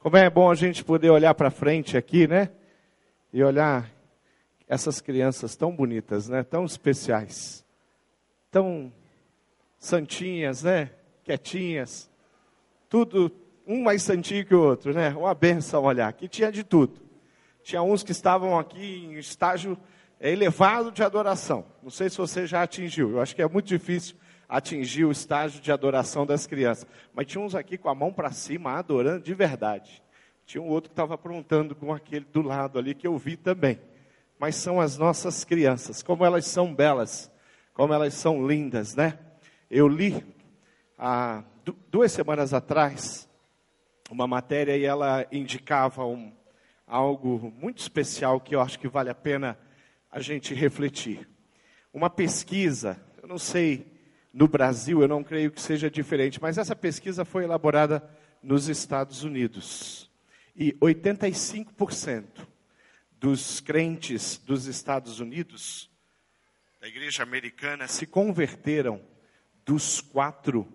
Como é bom a gente poder olhar para frente aqui, né? E olhar essas crianças tão bonitas, né? Tão especiais. Tão santinhas, né? Quietinhas. Tudo um mais santinho que o outro, né? Uma benção olhar. Aqui tinha de tudo. Tinha uns que estavam aqui em estágio elevado de adoração. Não sei se você já atingiu. Eu acho que é muito difícil atingir o estágio de adoração das crianças. Mas tinha uns aqui com a mão para cima, adorando de verdade. Tinha um outro que estava aprontando com aquele do lado ali, que eu vi também. Mas são as nossas crianças, como elas são belas, como elas são lindas, né? Eu li há duas semanas atrás uma matéria e ela indicava um, algo muito especial que eu acho que vale a pena a gente refletir. Uma pesquisa, eu não sei no Brasil, eu não creio que seja diferente, mas essa pesquisa foi elaborada nos Estados Unidos. E 85% dos crentes dos Estados Unidos, da igreja americana, se converteram dos 4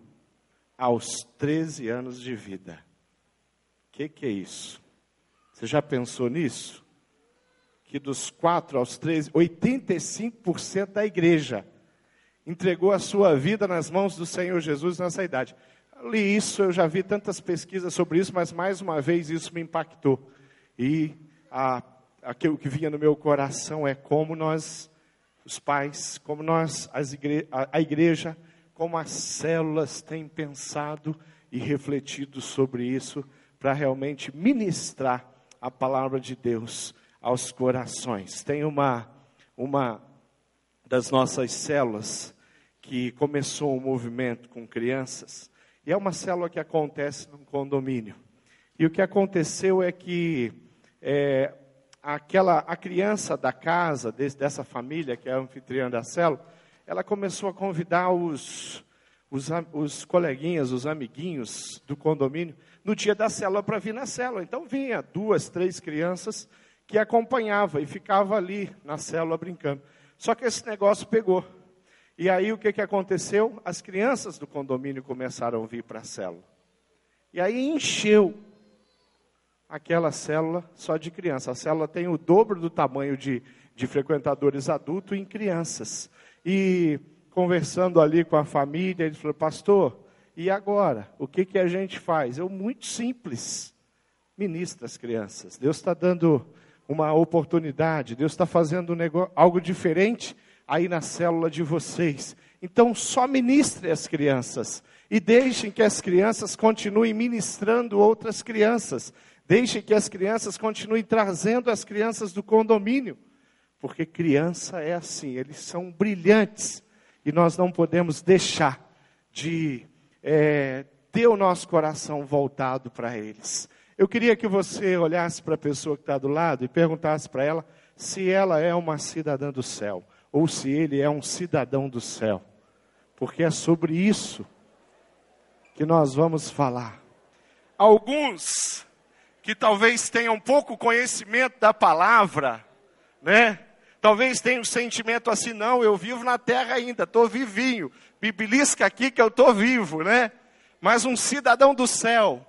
aos 13 anos de vida. O que, que é isso? Você já pensou nisso? Que dos 4 aos 13, 85% da igreja entregou a sua vida nas mãos do Senhor Jesus nessa idade. Li isso, eu já vi tantas pesquisas sobre isso, mas mais uma vez isso me impactou. E a, aquilo que vinha no meu coração é como nós, os pais, como nós, igre, a, a igreja, como as células têm pensado e refletido sobre isso para realmente ministrar a palavra de Deus aos corações. Tem uma, uma das nossas células que começou um movimento com crianças, e é uma célula que acontece num condomínio. E o que aconteceu é que é, aquela, a criança da casa, dessa família, que é a anfitriã da célula, ela começou a convidar os, os, os coleguinhas, os amiguinhos do condomínio, no dia da célula para vir na célula. Então vinha duas, três crianças que acompanhava e ficava ali na célula brincando. Só que esse negócio pegou. E aí o que, que aconteceu? As crianças do condomínio começaram a vir para a célula. E aí encheu aquela célula só de crianças. A célula tem o dobro do tamanho de, de frequentadores adultos em crianças. E conversando ali com a família, ele falou, pastor, e agora? O que, que a gente faz? Eu, muito simples, ministra as crianças. Deus está dando uma oportunidade, Deus está fazendo um negócio, algo diferente aí na célula de vocês. Então, só ministre as crianças e deixem que as crianças continuem ministrando outras crianças. Deixem que as crianças continuem trazendo as crianças do condomínio. Porque criança é assim, eles são brilhantes. E nós não podemos deixar de é, ter o nosso coração voltado para eles. Eu queria que você olhasse para a pessoa que está do lado e perguntasse para ela se ela é uma cidadã do céu ou se ele é um cidadão do céu, porque é sobre isso que nós vamos falar. Alguns que talvez tenham pouco conhecimento da palavra, né? Talvez tenham um sentimento assim, não, eu vivo na terra ainda, estou vivinho, me belisca aqui que eu estou vivo, né? Mas um cidadão do céu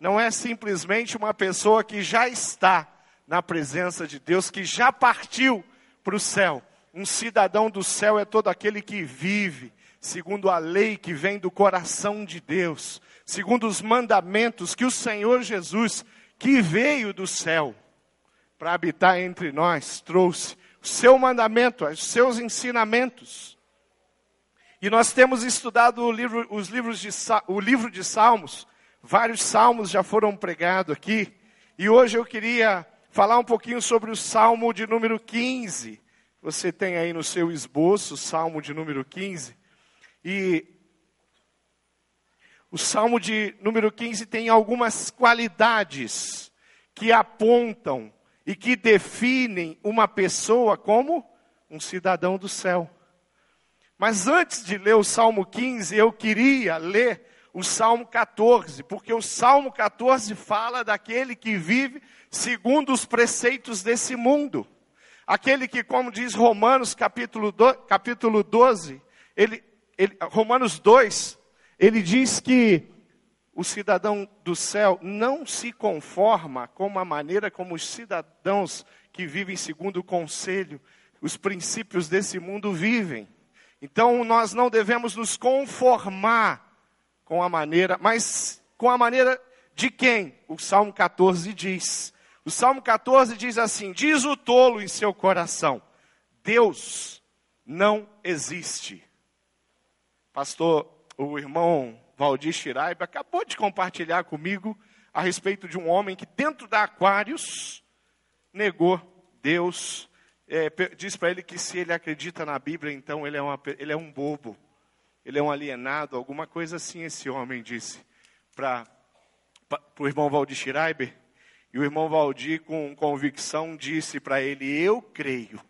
não é simplesmente uma pessoa que já está na presença de Deus, que já partiu para o céu, um cidadão do céu é todo aquele que vive segundo a lei que vem do coração de Deus, segundo os mandamentos que o Senhor Jesus, que veio do céu para habitar entre nós, trouxe o seu mandamento, os seus ensinamentos. E nós temos estudado livro, os livros de, o livro de Salmos, vários salmos já foram pregados aqui, e hoje eu queria falar um pouquinho sobre o salmo de número 15. Você tem aí no seu esboço, Salmo de número 15. E o Salmo de número 15 tem algumas qualidades que apontam e que definem uma pessoa como um cidadão do céu. Mas antes de ler o Salmo 15, eu queria ler o Salmo 14, porque o Salmo 14 fala daquele que vive segundo os preceitos desse mundo. Aquele que, como diz Romanos capítulo, do, capítulo 12, ele, ele, Romanos 2, ele diz que o cidadão do céu não se conforma com a maneira como os cidadãos que vivem segundo o conselho, os princípios desse mundo vivem. Então nós não devemos nos conformar com a maneira, mas com a maneira de quem? O Salmo 14 diz. O Salmo 14 diz assim: Diz o tolo em seu coração, Deus não existe. Pastor, o irmão Valdir Shiraiba acabou de compartilhar comigo a respeito de um homem que dentro da Aquários negou Deus. É, diz para ele que se ele acredita na Bíblia, então ele é, uma, ele é um bobo, ele é um alienado, alguma coisa assim esse homem disse para o irmão Valdir Schreiber. E o irmão Valdir, com convicção, disse para ele: Eu creio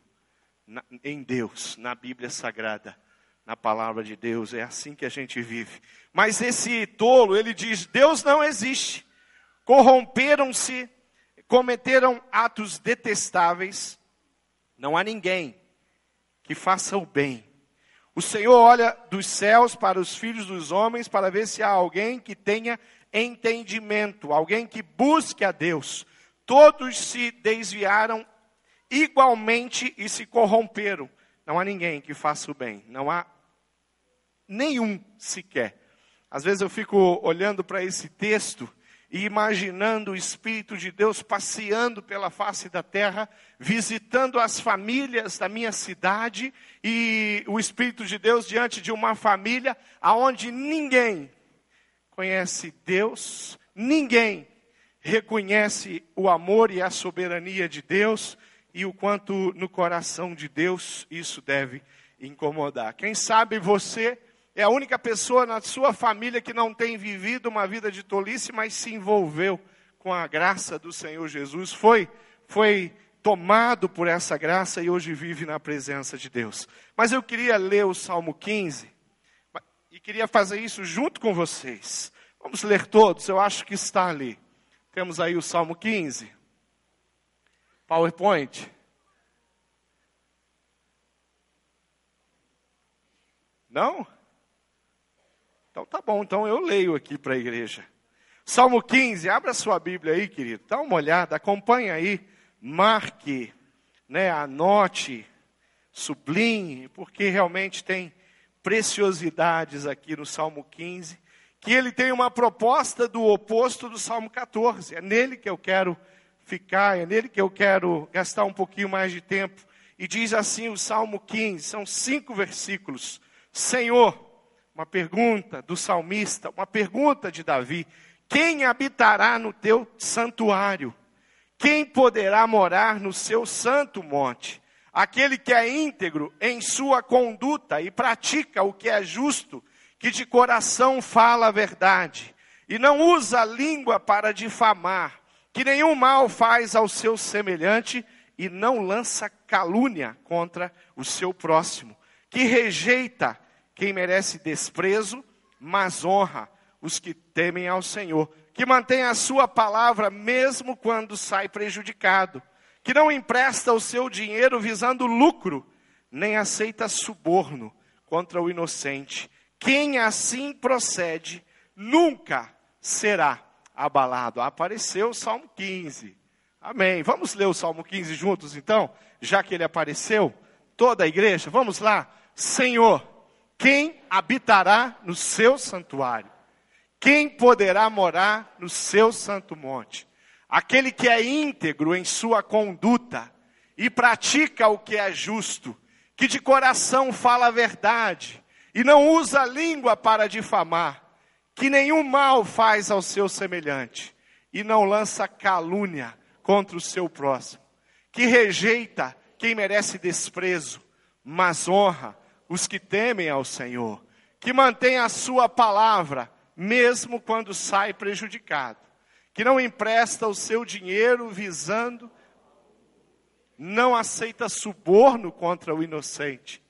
em Deus, na Bíblia Sagrada, na palavra de Deus. É assim que a gente vive. Mas esse tolo, ele diz: Deus não existe. Corromperam-se, cometeram atos detestáveis. Não há ninguém que faça o bem. O Senhor olha dos céus para os filhos dos homens para ver se há alguém que tenha entendimento, alguém que busque a Deus. Todos se desviaram igualmente e se corromperam. Não há ninguém que faça o bem, não há nenhum sequer. Às vezes eu fico olhando para esse texto e imaginando o Espírito de Deus passeando pela face da terra, visitando as famílias da minha cidade e o Espírito de Deus diante de uma família aonde ninguém conhece Deus, ninguém reconhece o amor e a soberania de Deus e o quanto no coração de Deus isso deve incomodar. Quem sabe você é a única pessoa na sua família que não tem vivido uma vida de tolice, mas se envolveu com a graça do Senhor Jesus, foi foi tomado por essa graça e hoje vive na presença de Deus. Mas eu queria ler o Salmo 15 e queria fazer isso junto com vocês. Vamos ler todos, eu acho que está ali. Temos aí o Salmo 15. PowerPoint. Não? Então tá bom, então eu leio aqui para a igreja. Salmo 15, abra sua Bíblia aí, querido. Dá uma olhada, acompanha aí, marque, né, anote, sublinhe, porque realmente tem preciosidades aqui no Salmo 15, que ele tem uma proposta do oposto do Salmo 14. É nele que eu quero ficar, é nele que eu quero gastar um pouquinho mais de tempo. E diz assim o Salmo 15, são cinco versículos. Senhor, uma pergunta do salmista, uma pergunta de Davi: quem habitará no teu santuário? Quem poderá morar no seu santo monte? Aquele que é íntegro em sua conduta e pratica o que é justo, que de coração fala a verdade, e não usa a língua para difamar, que nenhum mal faz ao seu semelhante e não lança calúnia contra o seu próximo, que rejeita quem merece desprezo, mas honra os que temem ao Senhor, que mantém a sua palavra mesmo quando sai prejudicado que não empresta o seu dinheiro visando lucro, nem aceita suborno contra o inocente. Quem assim procede nunca será abalado. Apareceu o Salmo 15. Amém. Vamos ler o Salmo 15 juntos então, já que ele apareceu? Toda a igreja, vamos lá. Senhor, quem habitará no seu santuário? Quem poderá morar no seu santo monte? Aquele que é íntegro em sua conduta e pratica o que é justo, que de coração fala a verdade e não usa a língua para difamar, que nenhum mal faz ao seu semelhante e não lança calúnia contra o seu próximo, que rejeita quem merece desprezo, mas honra os que temem ao Senhor, que mantém a sua palavra mesmo quando sai prejudicado que não empresta o seu dinheiro visando, não aceita suborno contra o inocente.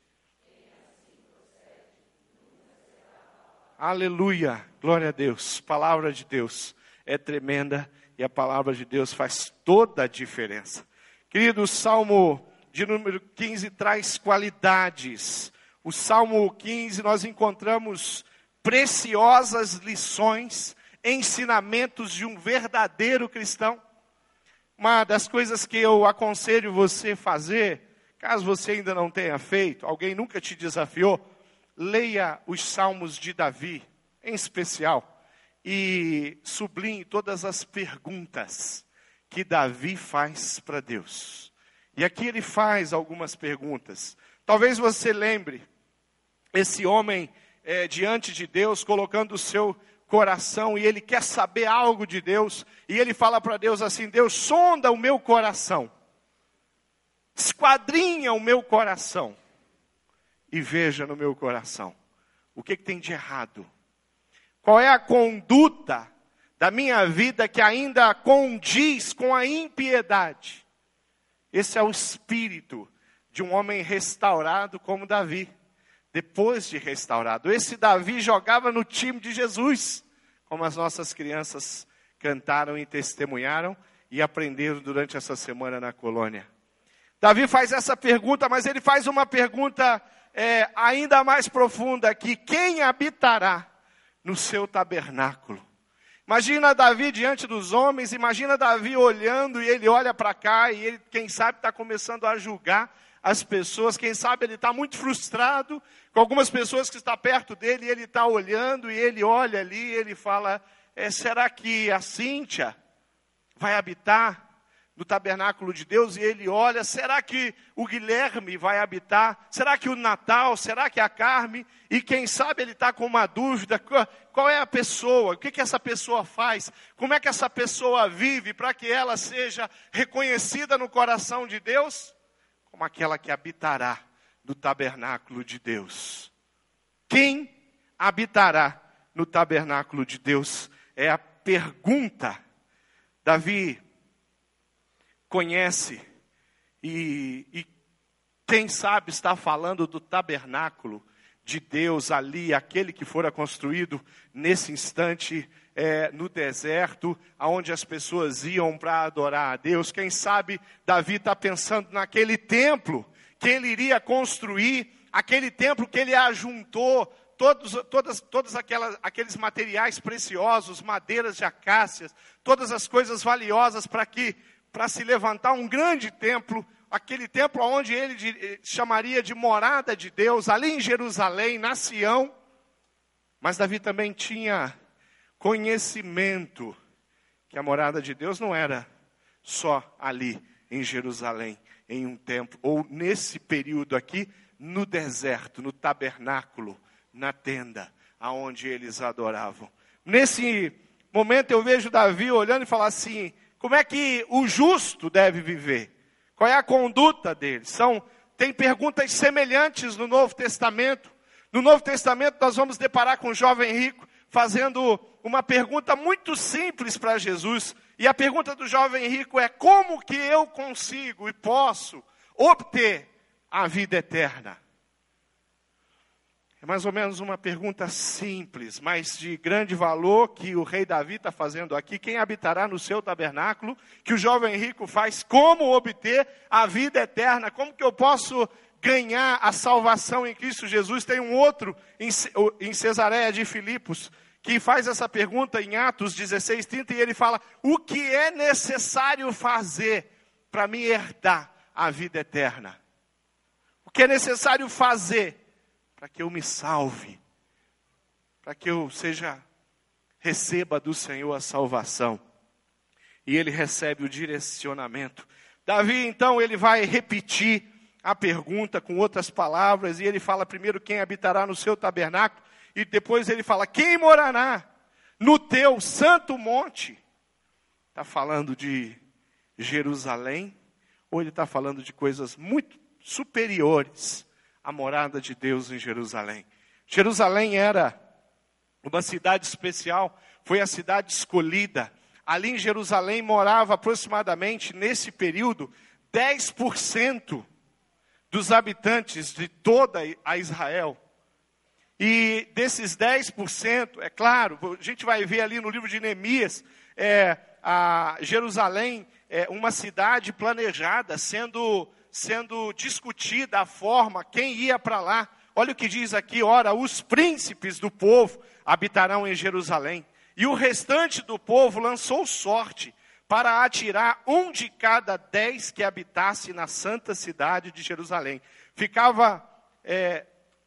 Aleluia, glória a Deus. Palavra de Deus é tremenda e a palavra de Deus faz toda a diferença. Querido, o Salmo de número 15 traz qualidades. O Salmo 15 nós encontramos preciosas lições ensinamentos de um verdadeiro cristão. Uma das coisas que eu aconselho você fazer, caso você ainda não tenha feito, alguém nunca te desafiou, leia os Salmos de Davi, em especial, e sublinhe todas as perguntas que Davi faz para Deus. E aqui ele faz algumas perguntas. Talvez você lembre esse homem é, diante de Deus, colocando o seu coração e ele quer saber algo de Deus, e ele fala para Deus assim: Deus, sonda o meu coração, esquadrinha o meu coração e veja no meu coração o que, que tem de errado, qual é a conduta da minha vida que ainda condiz com a impiedade. Esse é o espírito de um homem restaurado como Davi, depois de restaurado. Esse Davi jogava no time de Jesus, como as nossas crianças cantaram e testemunharam e aprenderam durante essa semana na colônia. Davi faz essa pergunta, mas ele faz uma pergunta é, ainda mais profunda aqui: quem habitará no seu tabernáculo? Imagina Davi diante dos homens, imagina Davi olhando e ele olha para cá e ele, quem sabe, está começando a julgar as pessoas, quem sabe ele está muito frustrado com algumas pessoas que estão perto dele ele está olhando e ele olha ali e ele fala: é, será que a Cíntia vai habitar no tabernáculo de Deus e ele olha, será que o Guilherme vai habitar? Será que o Natal? Será que a Carme? E quem sabe ele está com uma dúvida, qual é a pessoa? O que, que essa pessoa faz? Como é que essa pessoa vive para que ela seja reconhecida no coração de Deus? Como aquela que habitará no tabernáculo de Deus. Quem habitará no tabernáculo de Deus? É a pergunta. Davi conhece e, e quem sabe está falando do tabernáculo de Deus ali, aquele que fora construído nesse instante é, no deserto, aonde as pessoas iam para adorar a Deus. Quem sabe Davi está pensando naquele templo que ele iria construir, aquele templo que ele ajuntou todos, todas, todas aquelas, aqueles materiais preciosos, madeiras de acácias, todas as coisas valiosas para que para se levantar um grande templo, aquele templo onde ele de, chamaria de morada de Deus, ali em Jerusalém, na Sião. Mas Davi também tinha conhecimento que a morada de Deus não era só ali em Jerusalém, em um templo, ou nesse período aqui, no deserto, no tabernáculo, na tenda, aonde eles adoravam. Nesse momento eu vejo Davi olhando e falar assim: como é que o justo deve viver? Qual é a conduta dele? São, tem perguntas semelhantes no Novo Testamento. No Novo Testamento nós vamos deparar com o jovem rico fazendo uma pergunta muito simples para Jesus. E a pergunta do jovem rico é: como que eu consigo e posso obter a vida eterna? É mais ou menos uma pergunta simples, mas de grande valor que o rei Davi está fazendo aqui. Quem habitará no seu tabernáculo? Que o jovem rico faz? Como obter a vida eterna? Como que eu posso ganhar a salvação em Cristo Jesus? Tem um outro em Cesareia de Filipos que faz essa pergunta em Atos 16, 30 e ele fala: O que é necessário fazer para me herdar a vida eterna? O que é necessário fazer? Para que eu me salve, para que eu seja receba do Senhor a salvação. E ele recebe o direcionamento. Davi, então, ele vai repetir a pergunta com outras palavras, e ele fala primeiro quem habitará no seu tabernáculo, e depois ele fala quem morará no teu santo monte. Está falando de Jerusalém, ou ele está falando de coisas muito superiores a morada de Deus em Jerusalém. Jerusalém era uma cidade especial, foi a cidade escolhida. Ali em Jerusalém morava aproximadamente, nesse período, 10% dos habitantes de toda a Israel. E desses 10%, é claro, a gente vai ver ali no livro de Neemias, é, a Jerusalém é uma cidade planejada, sendo sendo discutida a forma, quem ia para lá. Olha o que diz aqui: ora, os príncipes do povo habitarão em Jerusalém. E o restante do povo lançou sorte para atirar um de cada dez que habitasse na santa cidade de Jerusalém. Ficava é,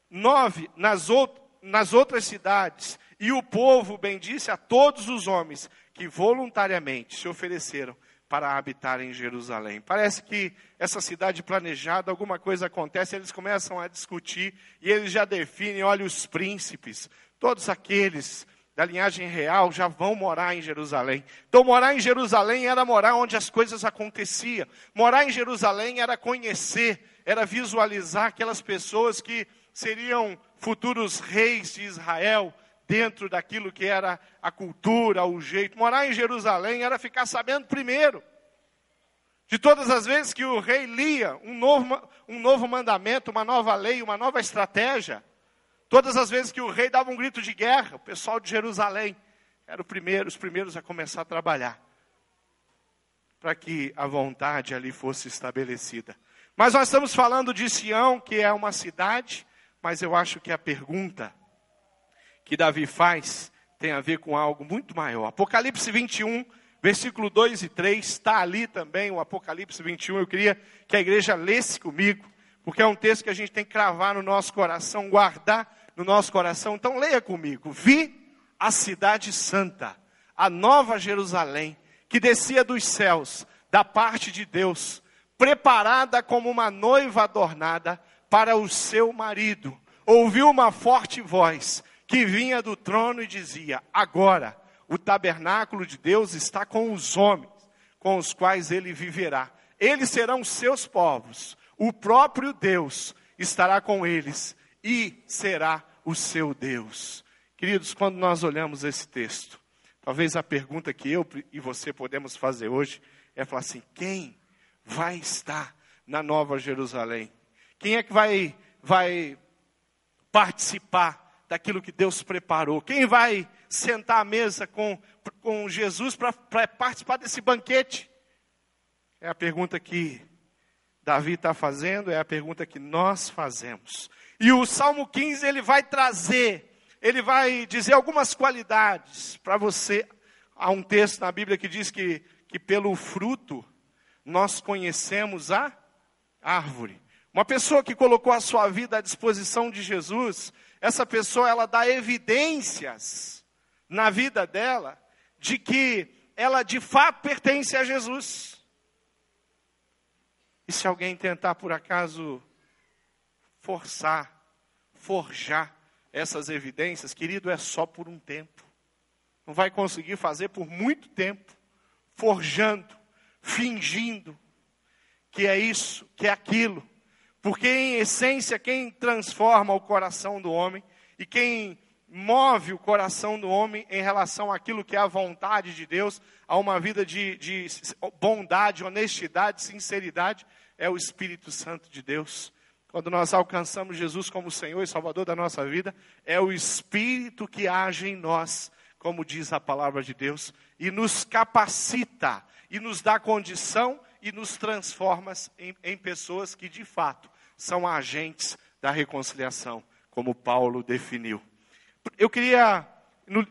nove nas, out nas outras cidades. E o povo bendisse a todos os homens que voluntariamente se ofereceram para habitar em Jerusalém. Parece que essa cidade planejada, alguma coisa acontece, eles começam a discutir e eles já definem, olha, os príncipes, todos aqueles da linhagem real já vão morar em Jerusalém. Então, morar em Jerusalém era morar onde as coisas aconteciam. Morar em Jerusalém era conhecer, era visualizar aquelas pessoas que seriam futuros reis de Israel, dentro daquilo que era a cultura, o jeito. Morar em Jerusalém era ficar sabendo primeiro. De todas as vezes que o rei lia um novo, um novo mandamento, uma nova lei, uma nova estratégia, todas as vezes que o rei dava um grito de guerra, o pessoal de Jerusalém era primeiro, os primeiros a começar a trabalhar para que a vontade ali fosse estabelecida. Mas nós estamos falando de Sião, que é uma cidade, mas eu acho que a pergunta que Davi faz tem a ver com algo muito maior. Apocalipse 21, versículo 2 e 3, está ali também o Apocalipse 21. Eu queria que a igreja lesse comigo, porque é um texto que a gente tem que cravar no nosso coração, guardar no nosso coração. Então leia comigo. Vi a cidade santa, a nova Jerusalém, que descia dos céus, da parte de Deus, preparada como uma noiva adornada para o seu marido. Ouviu uma forte voz que vinha do trono e dizia: Agora o tabernáculo de Deus está com os homens, com os quais ele viverá. Eles serão seus povos, o próprio Deus estará com eles e será o seu Deus. Queridos, quando nós olhamos esse texto, talvez a pergunta que eu e você podemos fazer hoje é falar assim: quem vai estar na Nova Jerusalém? Quem é que vai, vai participar daquilo que Deus preparou? Quem vai sentar à mesa com, com Jesus para participar desse banquete? É a pergunta que Davi está fazendo, é a pergunta que nós fazemos. E o Salmo 15 ele vai trazer, ele vai dizer algumas qualidades para você. Há um texto na Bíblia que diz que, que pelo fruto nós conhecemos a árvore. Uma pessoa que colocou a sua vida à disposição de Jesus, essa pessoa ela dá evidências na vida dela de que ela de fato pertence a Jesus. E se alguém tentar por acaso forçar, forjar essas evidências, querido, é só por um tempo. Não vai conseguir fazer por muito tempo, forjando, fingindo que é isso, que é aquilo. Porque, em essência, quem transforma o coração do homem e quem move o coração do homem em relação àquilo que é a vontade de Deus, a uma vida de, de bondade, honestidade, sinceridade, é o Espírito Santo de Deus. Quando nós alcançamos Jesus como Senhor e Salvador da nossa vida, é o Espírito que age em nós, como diz a palavra de Deus, e nos capacita, e nos dá condição e nos transforma em, em pessoas que de fato são agentes da reconciliação, como Paulo definiu. Eu queria no,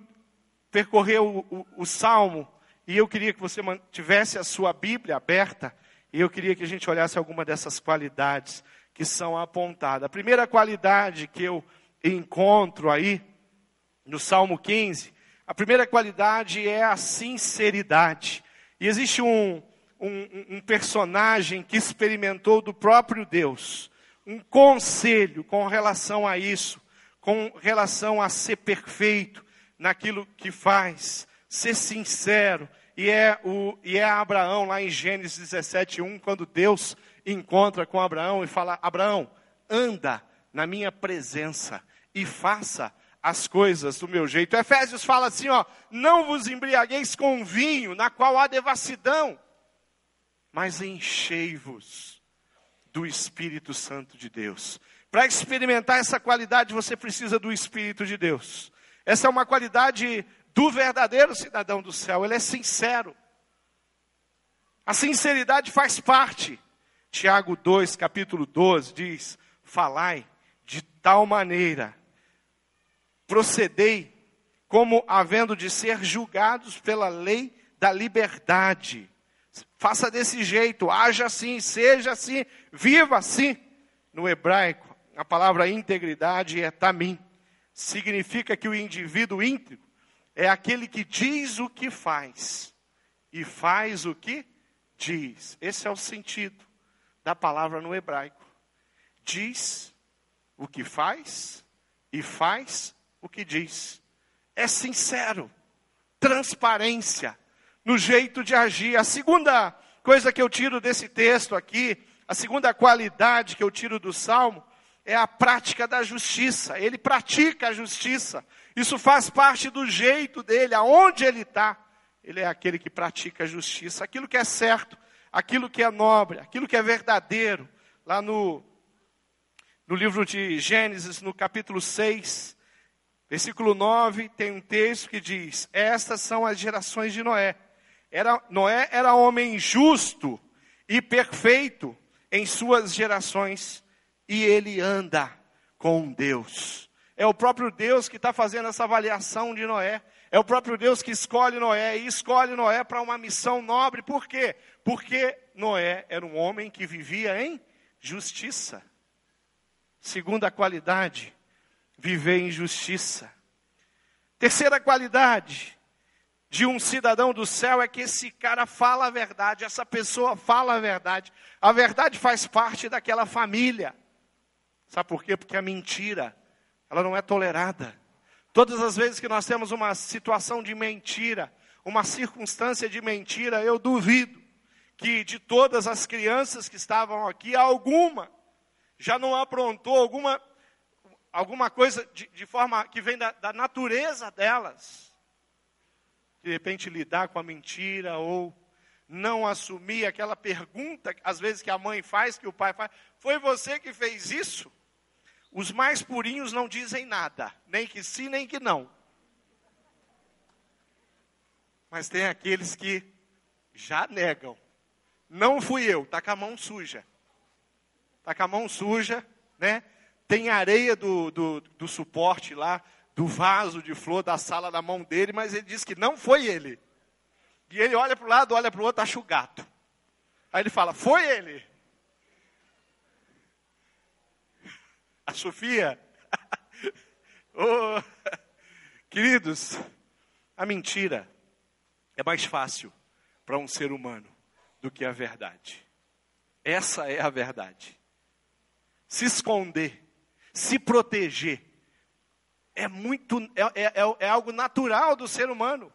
percorrer o, o, o salmo e eu queria que você tivesse a sua Bíblia aberta e eu queria que a gente olhasse alguma dessas qualidades que são apontadas. A primeira qualidade que eu encontro aí no Salmo 15, a primeira qualidade é a sinceridade. E existe um, um, um personagem que experimentou do próprio Deus um conselho com relação a isso, com relação a ser perfeito naquilo que faz, ser sincero. E é, o, e é Abraão, lá em Gênesis 17, 1, quando Deus encontra com Abraão e fala: Abraão, anda na minha presença e faça as coisas do meu jeito. Efésios fala assim: ó, não vos embriagueis com vinho, na qual há devassidão, mas enchei-vos do Espírito Santo de Deus. Para experimentar essa qualidade, você precisa do Espírito de Deus. Essa é uma qualidade do verdadeiro cidadão do céu, ele é sincero. A sinceridade faz parte. Tiago 2, capítulo 12, diz: Falai de tal maneira, procedei como havendo de ser julgados pela lei da liberdade. Faça desse jeito, haja assim, seja assim, viva assim. No hebraico, a palavra integridade é tamim. Significa que o indivíduo íntegro é aquele que diz o que faz e faz o que diz. Esse é o sentido da palavra no hebraico. Diz o que faz e faz o que diz. É sincero, transparência no jeito de agir. A segunda coisa que eu tiro desse texto aqui, a segunda qualidade que eu tiro do salmo, é a prática da justiça. Ele pratica a justiça. Isso faz parte do jeito dele, aonde ele está. Ele é aquele que pratica a justiça, aquilo que é certo, aquilo que é nobre, aquilo que é verdadeiro. Lá no, no livro de Gênesis, no capítulo 6, versículo 9, tem um texto que diz: Estas são as gerações de Noé. Era, Noé era homem justo e perfeito em suas gerações, e ele anda com Deus. É o próprio Deus que está fazendo essa avaliação de Noé. É o próprio Deus que escolhe Noé e escolhe Noé para uma missão nobre. Por quê? Porque Noé era um homem que vivia em justiça. Segunda qualidade, viver em justiça. Terceira qualidade de um cidadão do céu é que esse cara fala a verdade, essa pessoa fala a verdade. A verdade faz parte daquela família. Sabe por quê? Porque a mentira, ela não é tolerada. Todas as vezes que nós temos uma situação de mentira, uma circunstância de mentira, eu duvido que de todas as crianças que estavam aqui, alguma já não aprontou alguma, alguma coisa de, de forma que vem da, da natureza delas. De repente lidar com a mentira ou não assumir aquela pergunta, às vezes que a mãe faz, que o pai faz. Foi você que fez isso? Os mais purinhos não dizem nada, nem que sim, nem que não. Mas tem aqueles que já negam. Não fui eu, está com a mão suja. Está com a mão suja, né? Tem areia do, do, do suporte lá, do vaso de flor da sala na mão dele, mas ele diz que não foi ele. E ele olha para o lado, olha para o outro, acha o gato. Aí ele fala, foi ele. A Sofia. oh, queridos, a mentira é mais fácil para um ser humano do que a verdade. Essa é a verdade. Se esconder, se proteger, é muito, é, é, é, é algo natural do ser humano.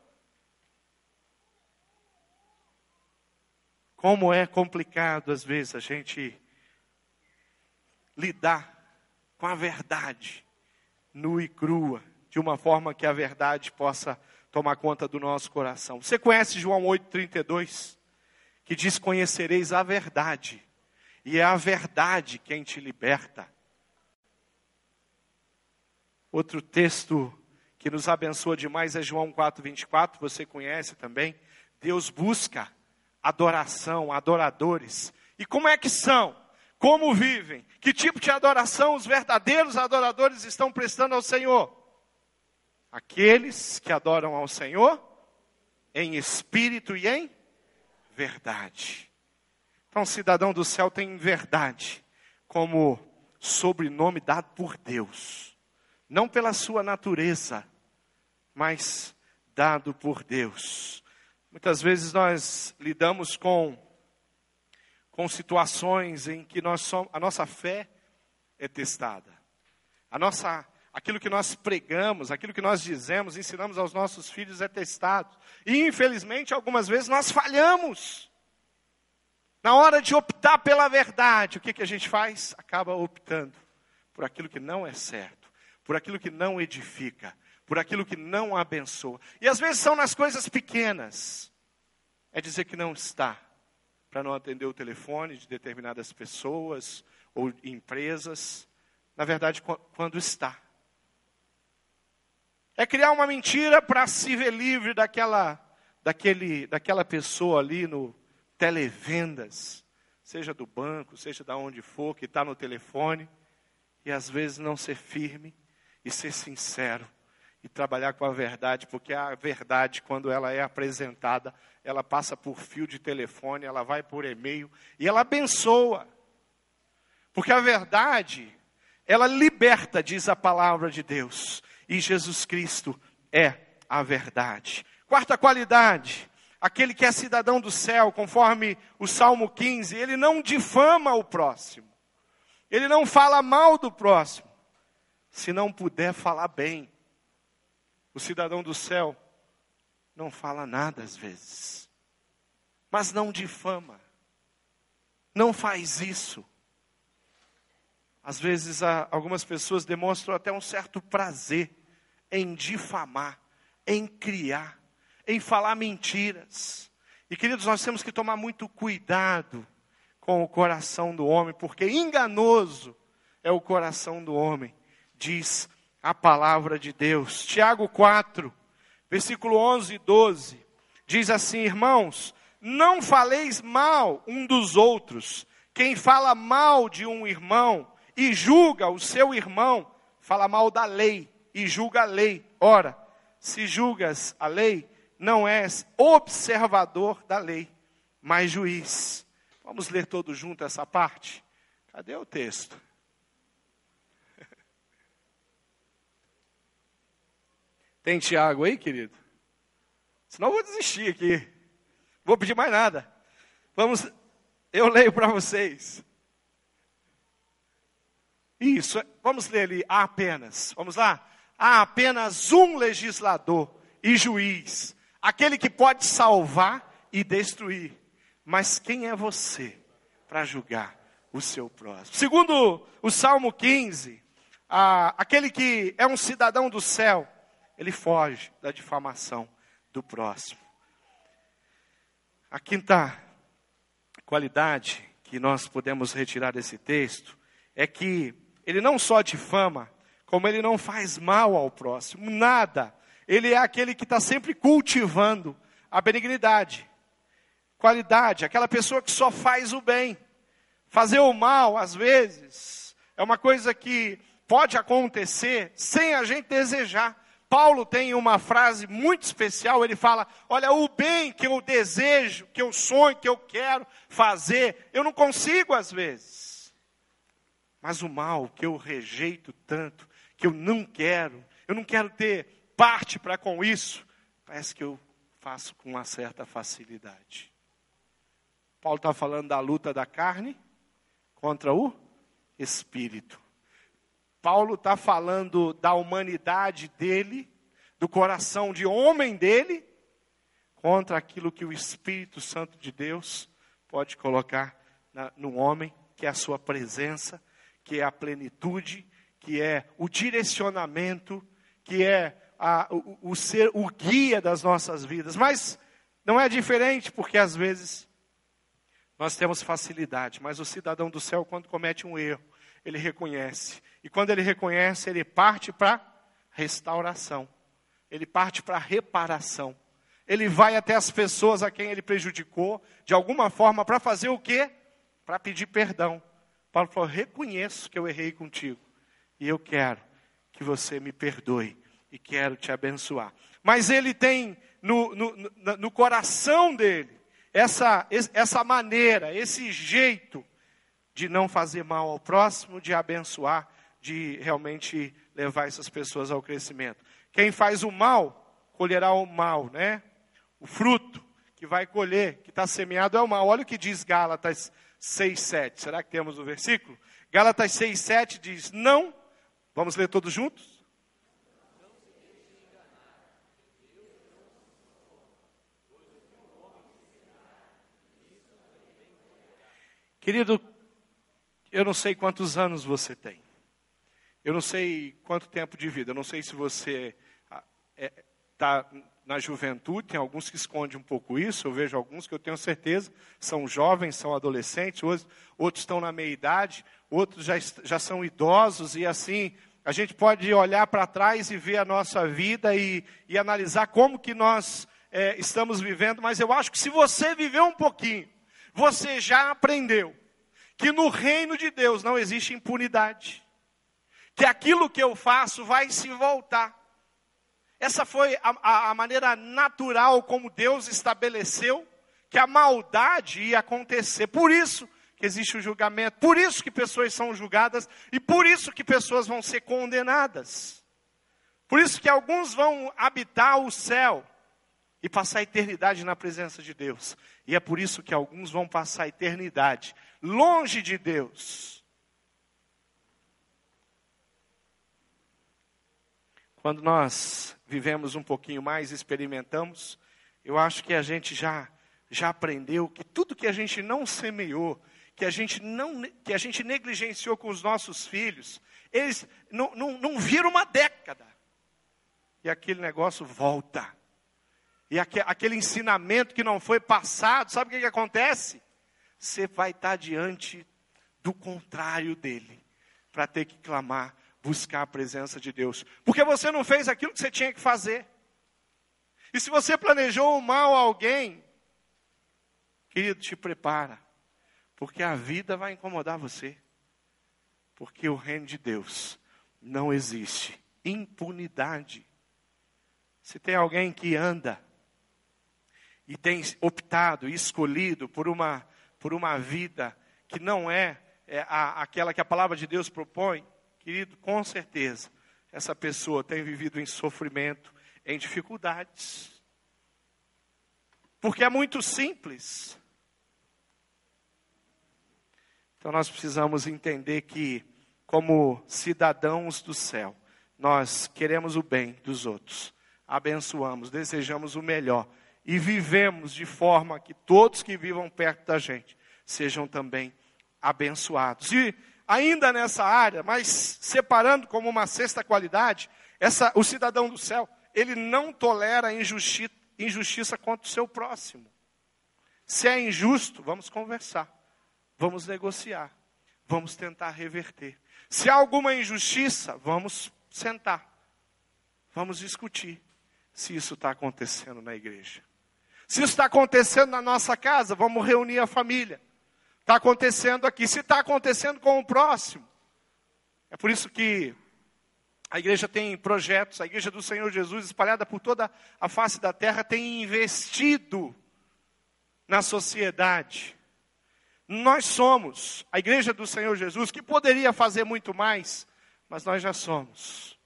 Como é complicado às vezes a gente lidar com a verdade, nua e crua, de uma forma que a verdade possa tomar conta do nosso coração. Você conhece João 8,32? Que diz: Conhecereis a verdade, e é a verdade quem te liberta. Outro texto que nos abençoa demais é João 4,24, você conhece também. Deus busca adoração, adoradores. E como é que são? Como vivem? Que tipo de adoração os verdadeiros adoradores estão prestando ao Senhor? Aqueles que adoram ao Senhor em espírito e em verdade. Então, cidadão do céu tem verdade como sobrenome dado por Deus, não pela sua natureza, mas dado por Deus. Muitas vezes nós lidamos com com situações em que nós somos, a nossa fé é testada. A nossa, aquilo que nós pregamos, aquilo que nós dizemos, ensinamos aos nossos filhos é testado. E infelizmente algumas vezes nós falhamos. Na hora de optar pela verdade, o que, que a gente faz? Acaba optando por aquilo que não é certo, por aquilo que não edifica, por aquilo que não abençoa. E às vezes são nas coisas pequenas. É dizer que não está para não atender o telefone de determinadas pessoas ou empresas. Na verdade, quando está. É criar uma mentira para se ver livre daquela, daquele, daquela pessoa ali no televendas, seja do banco, seja da onde for, que está no telefone, e às vezes não ser firme e ser sincero e trabalhar com a verdade, porque a verdade, quando ela é apresentada, ela passa por fio de telefone, ela vai por e-mail e ela abençoa. Porque a verdade, ela liberta, diz a palavra de Deus, e Jesus Cristo é a verdade. Quarta qualidade, aquele que é cidadão do céu, conforme o Salmo 15, ele não difama o próximo, ele não fala mal do próximo, se não puder falar bem. O cidadão do céu não fala nada às vezes, mas não difama, não faz isso. Às vezes, algumas pessoas demonstram até um certo prazer em difamar, em criar, em falar mentiras. E queridos, nós temos que tomar muito cuidado com o coração do homem, porque enganoso é o coração do homem, diz a palavra de Deus. Tiago 4, versículo 11 e 12, diz assim: Irmãos, não faleis mal um dos outros. Quem fala mal de um irmão e julga o seu irmão, fala mal da lei e julga a lei. Ora, se julgas a lei, não és observador da lei, mas juiz. Vamos ler todo junto essa parte? Cadê o texto? Tem Tiago aí, querido? Senão eu vou desistir aqui. Vou pedir mais nada. Vamos, eu leio para vocês. Isso, vamos ler ali, há apenas, vamos lá? Há apenas um legislador e juiz, aquele que pode salvar e destruir. Mas quem é você para julgar o seu próximo? Segundo o Salmo 15, aquele que é um cidadão do céu, ele foge da difamação do próximo. A quinta qualidade que nós podemos retirar desse texto é que ele não só difama, como ele não faz mal ao próximo, nada. Ele é aquele que está sempre cultivando a benignidade, qualidade, aquela pessoa que só faz o bem. Fazer o mal, às vezes, é uma coisa que pode acontecer sem a gente desejar. Paulo tem uma frase muito especial, ele fala: Olha, o bem que eu desejo, que eu sonho, que eu quero fazer, eu não consigo às vezes. Mas o mal que eu rejeito tanto, que eu não quero, eu não quero ter parte para com isso, parece que eu faço com uma certa facilidade. Paulo está falando da luta da carne contra o espírito. Paulo está falando da humanidade dele, do coração de homem dele, contra aquilo que o Espírito Santo de Deus pode colocar na, no homem, que é a sua presença, que é a plenitude, que é o direcionamento, que é a, o, o ser o guia das nossas vidas. Mas não é diferente, porque às vezes nós temos facilidade, mas o cidadão do céu, quando comete um erro, ele reconhece. E quando ele reconhece, ele parte para restauração. Ele parte para reparação. Ele vai até as pessoas a quem ele prejudicou, de alguma forma, para fazer o quê? Para pedir perdão. Paulo falou: reconheço que eu errei contigo. E eu quero que você me perdoe. E quero te abençoar. Mas ele tem no, no, no, no coração dele essa, essa maneira, esse jeito de não fazer mal ao próximo, de abençoar, de realmente levar essas pessoas ao crescimento. Quem faz o mal, colherá o mal, né? O fruto que vai colher, que está semeado é o mal. Olha o que diz Gálatas 6, 7. Será que temos o versículo? Gálatas 6, 7 diz: Não, vamos ler todos juntos? Querido, eu não sei quantos anos você tem. Eu não sei quanto tempo de vida. Eu não sei se você está é, tá na juventude. Tem alguns que escondem um pouco isso. Eu vejo alguns que eu tenho certeza são jovens, são adolescentes. Outros, outros estão na meia idade. Outros já, já são idosos. E assim, a gente pode olhar para trás e ver a nossa vida e, e analisar como que nós é, estamos vivendo. Mas eu acho que se você viveu um pouquinho, você já aprendeu que no reino de Deus não existe impunidade, que aquilo que eu faço vai se voltar. essa foi a, a, a maneira natural como Deus estabeleceu que a maldade ia acontecer. Por isso que existe o julgamento, por isso que pessoas são julgadas e por isso que pessoas vão ser condenadas. Por isso que alguns vão habitar o céu e passar a eternidade na presença de Deus. E é por isso que alguns vão passar a eternidade longe de Deus. Quando nós vivemos um pouquinho mais, experimentamos, eu acho que a gente já já aprendeu que tudo que a gente não semeou, que a gente não que a gente negligenciou com os nossos filhos, eles não, não, não viram uma década. E aquele negócio volta. E aquele ensinamento que não foi passado, sabe o que, que acontece? Você vai estar diante do contrário dele, para ter que clamar buscar a presença de Deus. Porque você não fez aquilo que você tinha que fazer. E se você planejou o mal a alguém, querido, te prepara. Porque a vida vai incomodar você. Porque o reino de Deus não existe impunidade. Se tem alguém que anda e tem optado e escolhido por uma, por uma vida que não é, é a, aquela que a palavra de Deus propõe, Querido, com certeza, essa pessoa tem vivido em sofrimento, em dificuldades. Porque é muito simples. Então nós precisamos entender que, como cidadãos do céu, nós queremos o bem dos outros, abençoamos, desejamos o melhor e vivemos de forma que todos que vivam perto da gente sejam também abençoados. E ainda nessa área, mas separando como uma sexta qualidade, essa, o cidadão do céu, ele não tolera injusti injustiça contra o seu próximo. Se é injusto, vamos conversar, vamos negociar, vamos tentar reverter. Se há alguma injustiça, vamos sentar, vamos discutir se isso está acontecendo na igreja. Se isso está acontecendo na nossa casa, vamos reunir a família Está acontecendo aqui. Se está acontecendo com o próximo. É por isso que a igreja tem projetos, a igreja do Senhor Jesus, espalhada por toda a face da terra, tem investido na sociedade. Nós somos a igreja do Senhor Jesus, que poderia fazer muito mais, mas nós já somos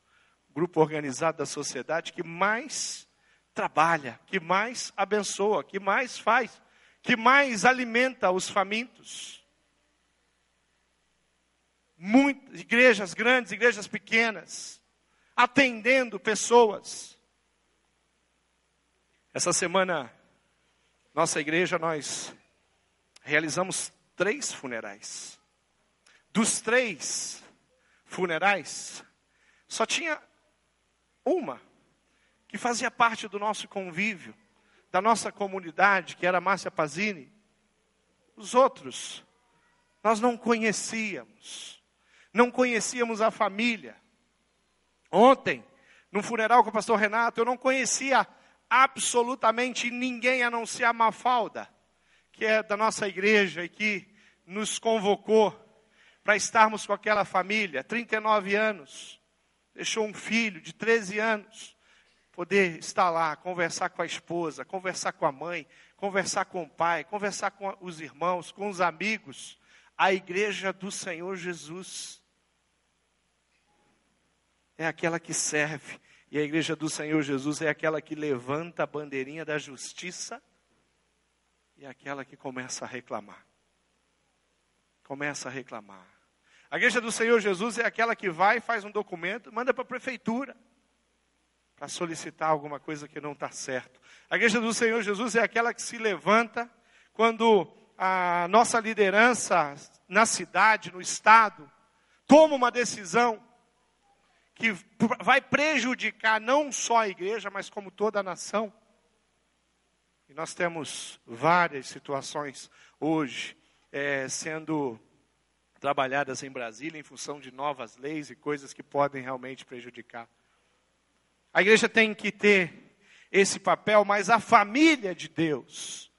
o grupo organizado da sociedade que mais trabalha, que mais abençoa, que mais faz que mais alimenta os famintos. Muitas igrejas grandes, igrejas pequenas, atendendo pessoas. Essa semana, nossa igreja, nós realizamos três funerais. Dos três funerais, só tinha uma que fazia parte do nosso convívio da nossa comunidade, que era Márcia Pazini, os outros, nós não conhecíamos, não conhecíamos a família. Ontem, no funeral com o pastor Renato, eu não conhecia absolutamente ninguém a não ser a Mafalda, que é da nossa igreja e que nos convocou para estarmos com aquela família, 39 anos, deixou um filho de 13 anos, poder estar lá, conversar com a esposa, conversar com a mãe, conversar com o pai, conversar com os irmãos, com os amigos, a igreja do Senhor Jesus. É aquela que serve, e a igreja do Senhor Jesus é aquela que levanta a bandeirinha da justiça e é aquela que começa a reclamar. Começa a reclamar. A igreja do Senhor Jesus é aquela que vai, faz um documento, manda para a prefeitura para solicitar alguma coisa que não está certo. A igreja do Senhor Jesus é aquela que se levanta quando a nossa liderança na cidade, no estado, toma uma decisão que vai prejudicar não só a igreja, mas como toda a nação. E nós temos várias situações hoje é, sendo trabalhadas em Brasília em função de novas leis e coisas que podem realmente prejudicar. A igreja tem que ter esse papel, mas a família de Deus,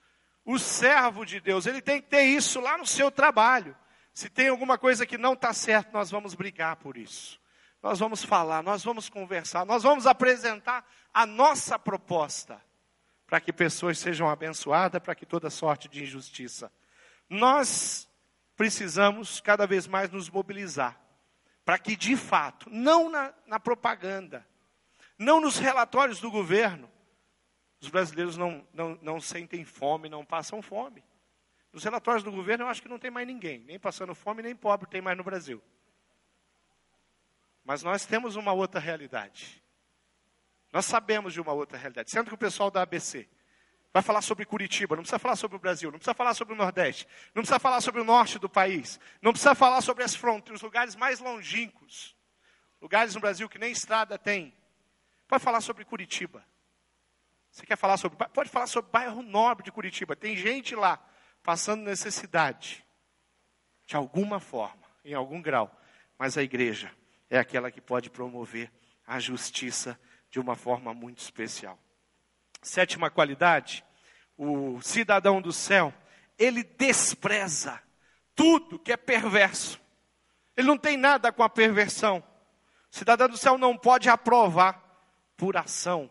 o servo de Deus, ele tem que ter isso lá no seu trabalho. Se tem alguma coisa que não está certo, nós vamos brigar por isso. nós vamos falar, nós vamos conversar, nós vamos apresentar a nossa proposta para que pessoas sejam abençoadas, para que toda sorte de injustiça. Nós precisamos cada vez mais nos mobilizar para que, de fato, não na, na propaganda, não nos relatórios do governo, os brasileiros não, não, não sentem fome, não passam fome. Nos relatórios do governo, eu acho que não tem mais ninguém, nem passando fome, nem pobre tem mais no Brasil. Mas nós temos uma outra realidade. Nós sabemos de uma outra realidade. Sendo que o pessoal da ABC vai falar sobre Curitiba, não precisa falar sobre o Brasil, não precisa falar sobre o Nordeste, não precisa falar sobre o norte do país, não precisa falar sobre as fronteiras, os lugares mais longínquos, lugares no Brasil que nem estrada tem. Pode falar sobre Curitiba. Você quer falar sobre. Pode falar sobre o bairro nobre de Curitiba. Tem gente lá passando necessidade, de alguma forma, em algum grau. Mas a igreja é aquela que pode promover a justiça de uma forma muito especial. Sétima qualidade, o cidadão do céu, ele despreza tudo que é perverso. Ele não tem nada com a perversão. O cidadão do céu não pode aprovar por ação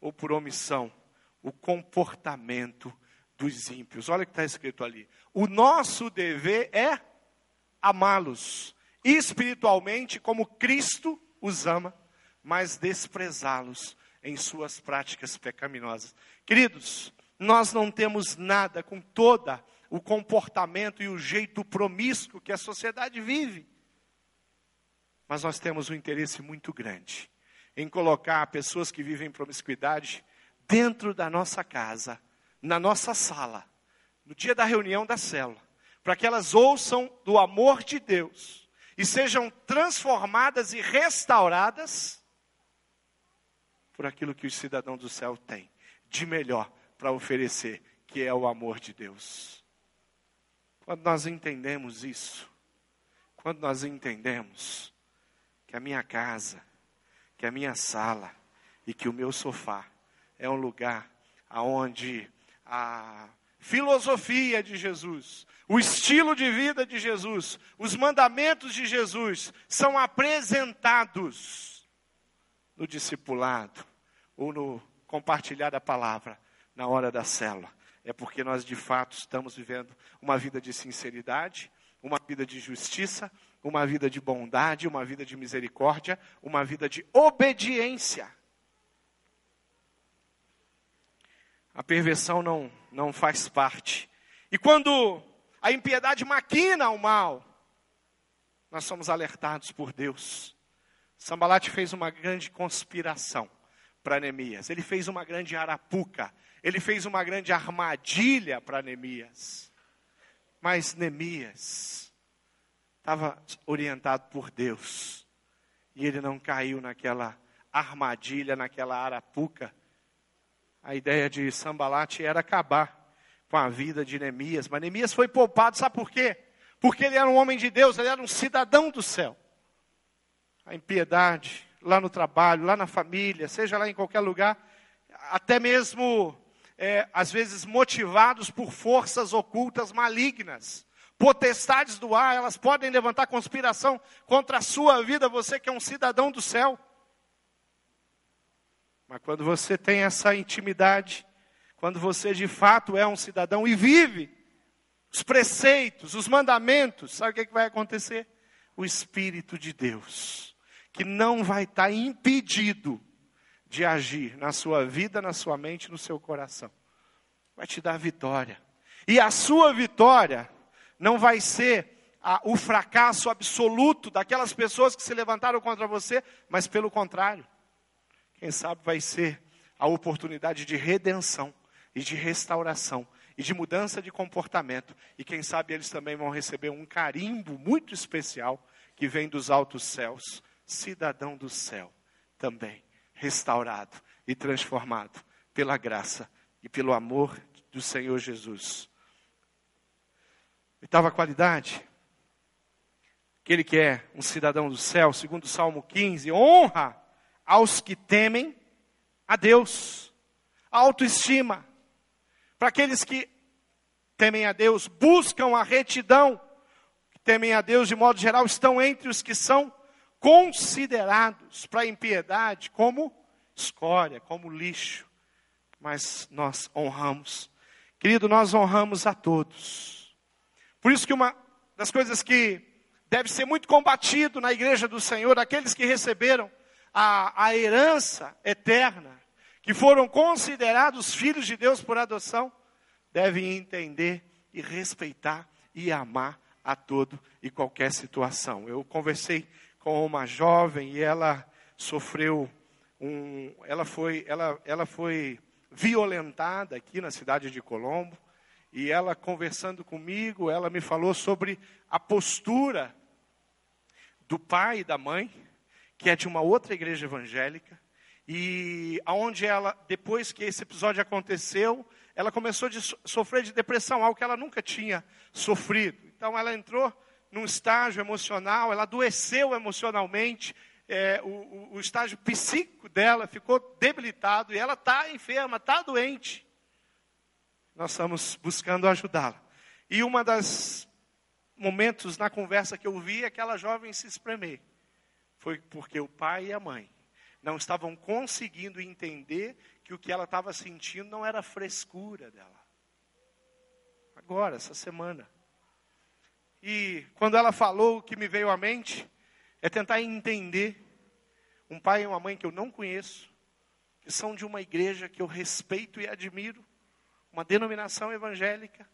ou por omissão o comportamento dos ímpios. Olha o que está escrito ali. O nosso dever é amá-los espiritualmente como Cristo os ama, mas desprezá-los em suas práticas pecaminosas. Queridos, nós não temos nada com toda o comportamento e o jeito promíscuo que a sociedade vive. Mas nós temos um interesse muito grande em colocar pessoas que vivem promiscuidade dentro da nossa casa, na nossa sala, no dia da reunião da célula, para que elas ouçam do amor de Deus e sejam transformadas e restauradas por aquilo que o cidadão do céu tem de melhor para oferecer, que é o amor de Deus. Quando nós entendemos isso, quando nós entendemos que a minha casa, que a minha sala e que o meu sofá é um lugar aonde a filosofia de Jesus, o estilo de vida de Jesus, os mandamentos de Jesus são apresentados no discipulado, ou no compartilhar da palavra na hora da célula. É porque nós de fato estamos vivendo uma vida de sinceridade, uma vida de justiça, uma vida de bondade, uma vida de misericórdia, uma vida de obediência. A perversão não, não faz parte. E quando a impiedade maquina o mal, nós somos alertados por Deus. Sambalat fez uma grande conspiração para Neemias. Ele fez uma grande arapuca. Ele fez uma grande armadilha para Neemias. Mas Neemias estava orientado por Deus. E ele não caiu naquela armadilha, naquela arapuca. A ideia de Sambalat era acabar com a vida de Neemias. Mas Neemias foi poupado, sabe por quê? Porque ele era um homem de Deus, ele era um cidadão do céu. A impiedade, lá no trabalho, lá na família, seja lá em qualquer lugar, até mesmo, é, às vezes, motivados por forças ocultas malignas. Potestades do ar, elas podem levantar conspiração contra a sua vida, você que é um cidadão do céu. Mas quando você tem essa intimidade, quando você de fato é um cidadão e vive os preceitos, os mandamentos, sabe o que, é que vai acontecer? O Espírito de Deus que não vai estar impedido de agir na sua vida, na sua mente, no seu coração. Vai te dar vitória. E a sua vitória não vai ser a, o fracasso absoluto daquelas pessoas que se levantaram contra você, mas pelo contrário. Quem sabe vai ser a oportunidade de redenção e de restauração e de mudança de comportamento. E quem sabe eles também vão receber um carimbo muito especial que vem dos altos céus cidadão do céu, também restaurado e transformado pela graça e pelo amor do Senhor Jesus. Oitava qualidade, aquele que é um cidadão do céu, segundo o Salmo 15, honra aos que temem a Deus, autoestima, para aqueles que temem a Deus, buscam a retidão, que temem a Deus de modo geral, estão entre os que são considerados para a impiedade como escória, como lixo, mas nós honramos. Querido, nós honramos a todos. Por isso que uma das coisas que deve ser muito combatido na igreja do Senhor, aqueles que receberam a, a herança eterna, que foram considerados filhos de Deus por adoção, devem entender e respeitar e amar a todo e qualquer situação. Eu conversei com uma jovem e ela sofreu um, ela foi, ela, ela foi violentada aqui na cidade de Colombo e ela conversando comigo, ela me falou sobre a postura do pai e da mãe, que é de uma outra igreja evangélica, e aonde ela, depois que esse episódio aconteceu, ela começou a sofrer de depressão, algo que ela nunca tinha sofrido. Então ela entrou num estágio emocional, ela adoeceu emocionalmente, é, o, o, estágio psíquico dela ficou debilitado e ela está enferma, está doente. Nós estamos buscando ajudá-la. E uma das momentos na conversa que eu vi aquela jovem se espremer foi porque o pai e a mãe não estavam conseguindo entender que o que ela estava sentindo não era frescura dela. Agora, essa semana. E quando ela falou, o que me veio à mente é tentar entender um pai e uma mãe que eu não conheço, que são de uma igreja que eu respeito e admiro, uma denominação evangélica,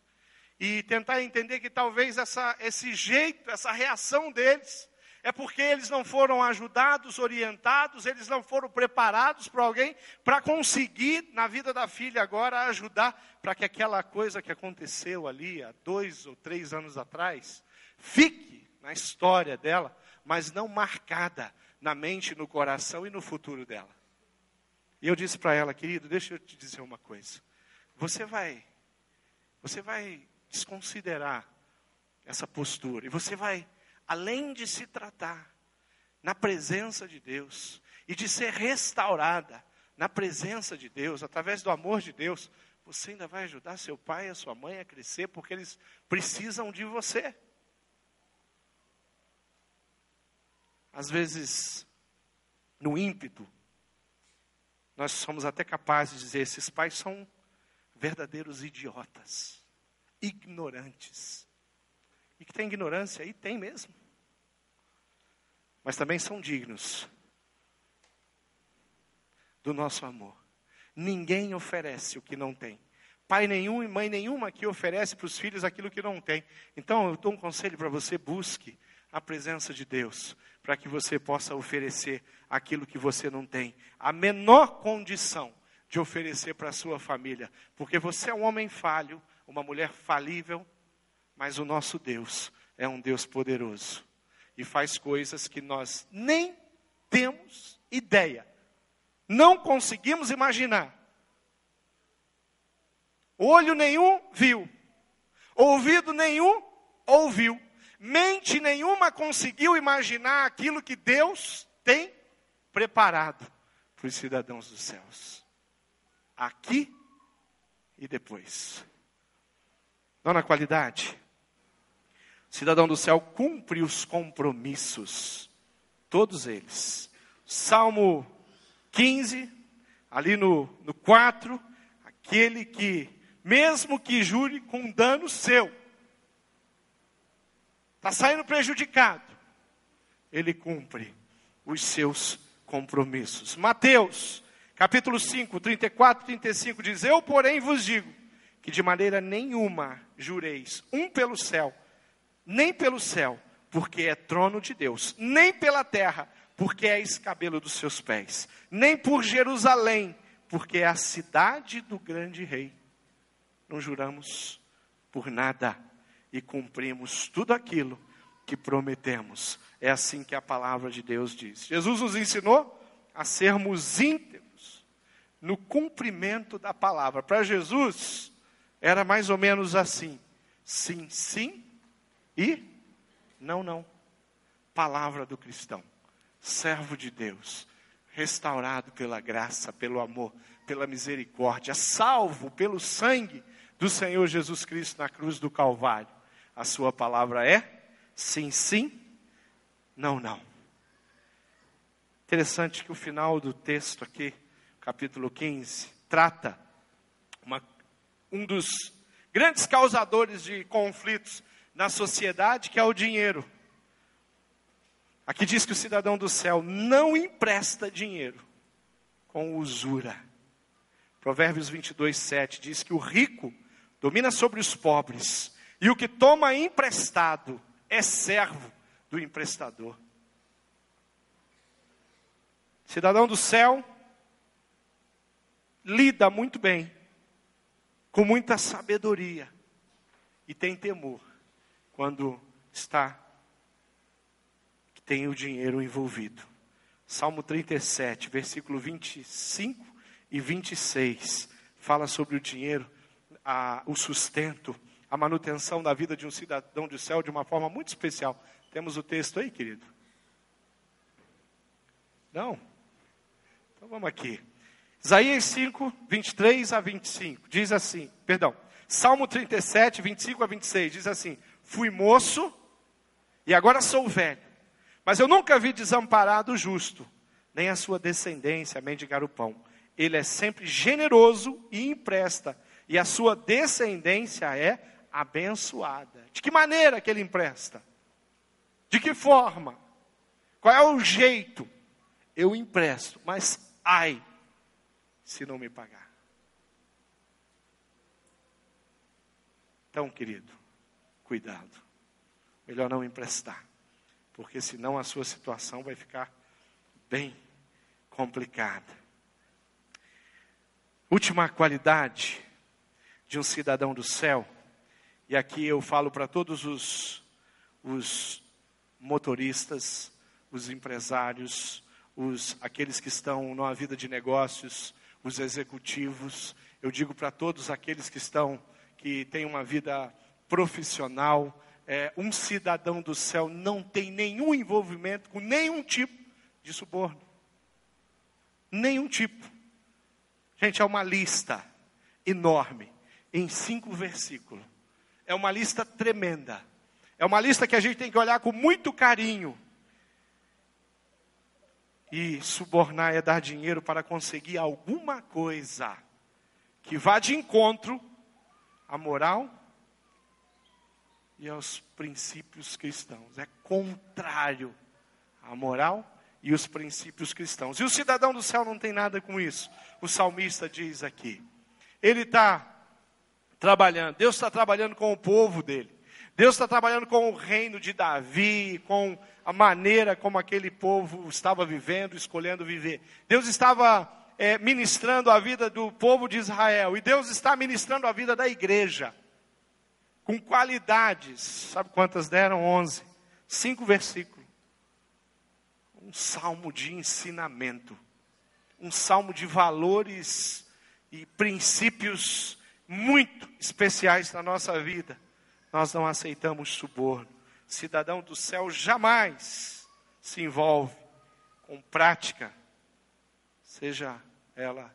e tentar entender que talvez essa, esse jeito, essa reação deles, é porque eles não foram ajudados, orientados, eles não foram preparados para alguém para conseguir, na vida da filha agora, ajudar para que aquela coisa que aconteceu ali há dois ou três anos atrás fique na história dela, mas não marcada na mente, no coração e no futuro dela. E eu disse para ela, querido, deixa eu te dizer uma coisa. Você vai, você vai desconsiderar essa postura e você vai além de se tratar na presença de Deus e de ser restaurada na presença de Deus, através do amor de Deus, você ainda vai ajudar seu pai e a sua mãe a crescer porque eles precisam de você. Às vezes, no ímpeto, nós somos até capazes de dizer: esses pais são verdadeiros idiotas, ignorantes. E que tem ignorância aí, tem mesmo. Mas também são dignos do nosso amor. Ninguém oferece o que não tem. Pai nenhum e mãe nenhuma que oferece para os filhos aquilo que não tem. Então eu dou um conselho para você: busque a presença de Deus, para que você possa oferecer aquilo que você não tem. A menor condição de oferecer para a sua família, porque você é um homem falho, uma mulher falível, mas o nosso Deus é um Deus poderoso e faz coisas que nós nem temos ideia, não conseguimos imaginar. Olho nenhum viu, ouvido nenhum ouviu, mente nenhuma conseguiu imaginar aquilo que Deus tem preparado para os cidadãos dos céus, aqui e depois. Não na qualidade, cidadão do céu cumpre os compromissos, todos eles. Salmo 15, ali no, no 4, aquele que, mesmo que jure com dano seu, está saindo prejudicado, ele cumpre os seus compromissos. Mateus, capítulo 5, 34 e 35 diz: Eu, porém, vos digo que de maneira nenhuma jureis, um pelo céu, nem pelo céu, porque é trono de Deus, nem pela terra, porque é escabelo dos seus pés, nem por Jerusalém, porque é a cidade do grande rei. Não juramos por nada e cumprimos tudo aquilo que prometemos. É assim que a palavra de Deus diz. Jesus nos ensinou a sermos íntegros no cumprimento da palavra. Para Jesus, era mais ou menos assim: sim, sim, e não, não. Palavra do cristão, servo de Deus, restaurado pela graça, pelo amor, pela misericórdia, salvo pelo sangue do Senhor Jesus Cristo na cruz do Calvário. A sua palavra é sim, sim, não, não. Interessante que o final do texto aqui, capítulo 15, trata uma, um dos grandes causadores de conflitos na sociedade, que é o dinheiro. Aqui diz que o cidadão do céu não empresta dinheiro com usura. Provérbios 22, 7 diz que o rico domina sobre os pobres, e o que toma emprestado é servo do emprestador. Cidadão do céu lida muito bem, com muita sabedoria, e tem temor quando está que tem o dinheiro envolvido. Salmo 37, versículo 25 e 26 fala sobre o dinheiro, a, o sustento, a manutenção da vida de um cidadão do céu de uma forma muito especial. Temos o texto aí, querido? Não? Então vamos aqui. Isaías 5, 23 a 25, diz assim, perdão, Salmo 37, 25 a 26, diz assim: Fui moço e agora sou velho, mas eu nunca vi desamparado o justo, nem a sua descendência mendigar o pão. Ele é sempre generoso e empresta, e a sua descendência é abençoada. De que maneira que ele empresta? De que forma? Qual é o jeito? Eu empresto, mas ai, se não me pagar. Então, querido, cuidado. Melhor não emprestar, porque senão a sua situação vai ficar bem complicada. Última qualidade de um cidadão do céu, e aqui eu falo para todos os, os motoristas, os empresários, os, aqueles que estão numa vida de negócios, os executivos, eu digo para todos aqueles que estão, que têm uma vida profissional, é, um cidadão do céu não tem nenhum envolvimento com nenhum tipo de suborno. Nenhum tipo. Gente, é uma lista enorme, em cinco versículos. É uma lista tremenda. É uma lista que a gente tem que olhar com muito carinho. E subornar é dar dinheiro para conseguir alguma coisa que vá de encontro à moral e aos princípios cristãos. É contrário à moral e os princípios cristãos. E o cidadão do céu não tem nada com isso. O salmista diz aqui. Ele está trabalhando, Deus está trabalhando com o povo dele. Deus está trabalhando com o reino de Davi, com a maneira como aquele povo estava vivendo, escolhendo viver. Deus estava é, ministrando a vida do povo de Israel, e Deus está ministrando a vida da igreja com qualidades. Sabe quantas deram? Onze. Cinco versículos. Um salmo de ensinamento. Um salmo de valores e princípios muito especiais na nossa vida. Nós não aceitamos suborno. Cidadão do céu jamais se envolve com prática, seja ela,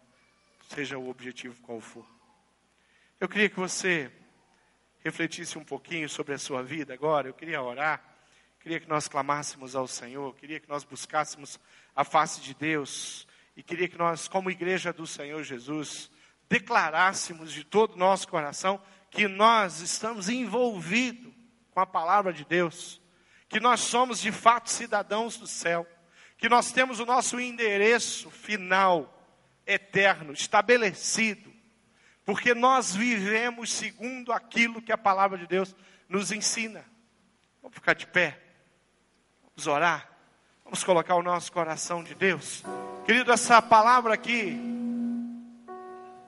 seja o objetivo qual for. Eu queria que você refletisse um pouquinho sobre a sua vida agora, eu queria orar, queria que nós clamássemos ao Senhor, queria que nós buscássemos a face de Deus, e queria que nós, como igreja do Senhor Jesus, declarássemos de todo o nosso coração que nós estamos envolvidos com a palavra de Deus, que nós somos de fato cidadãos do céu, que nós temos o nosso endereço final, eterno, estabelecido, porque nós vivemos segundo aquilo que a palavra de Deus nos ensina. Vamos ficar de pé, vamos orar, vamos colocar o nosso coração de Deus. Querido, essa palavra aqui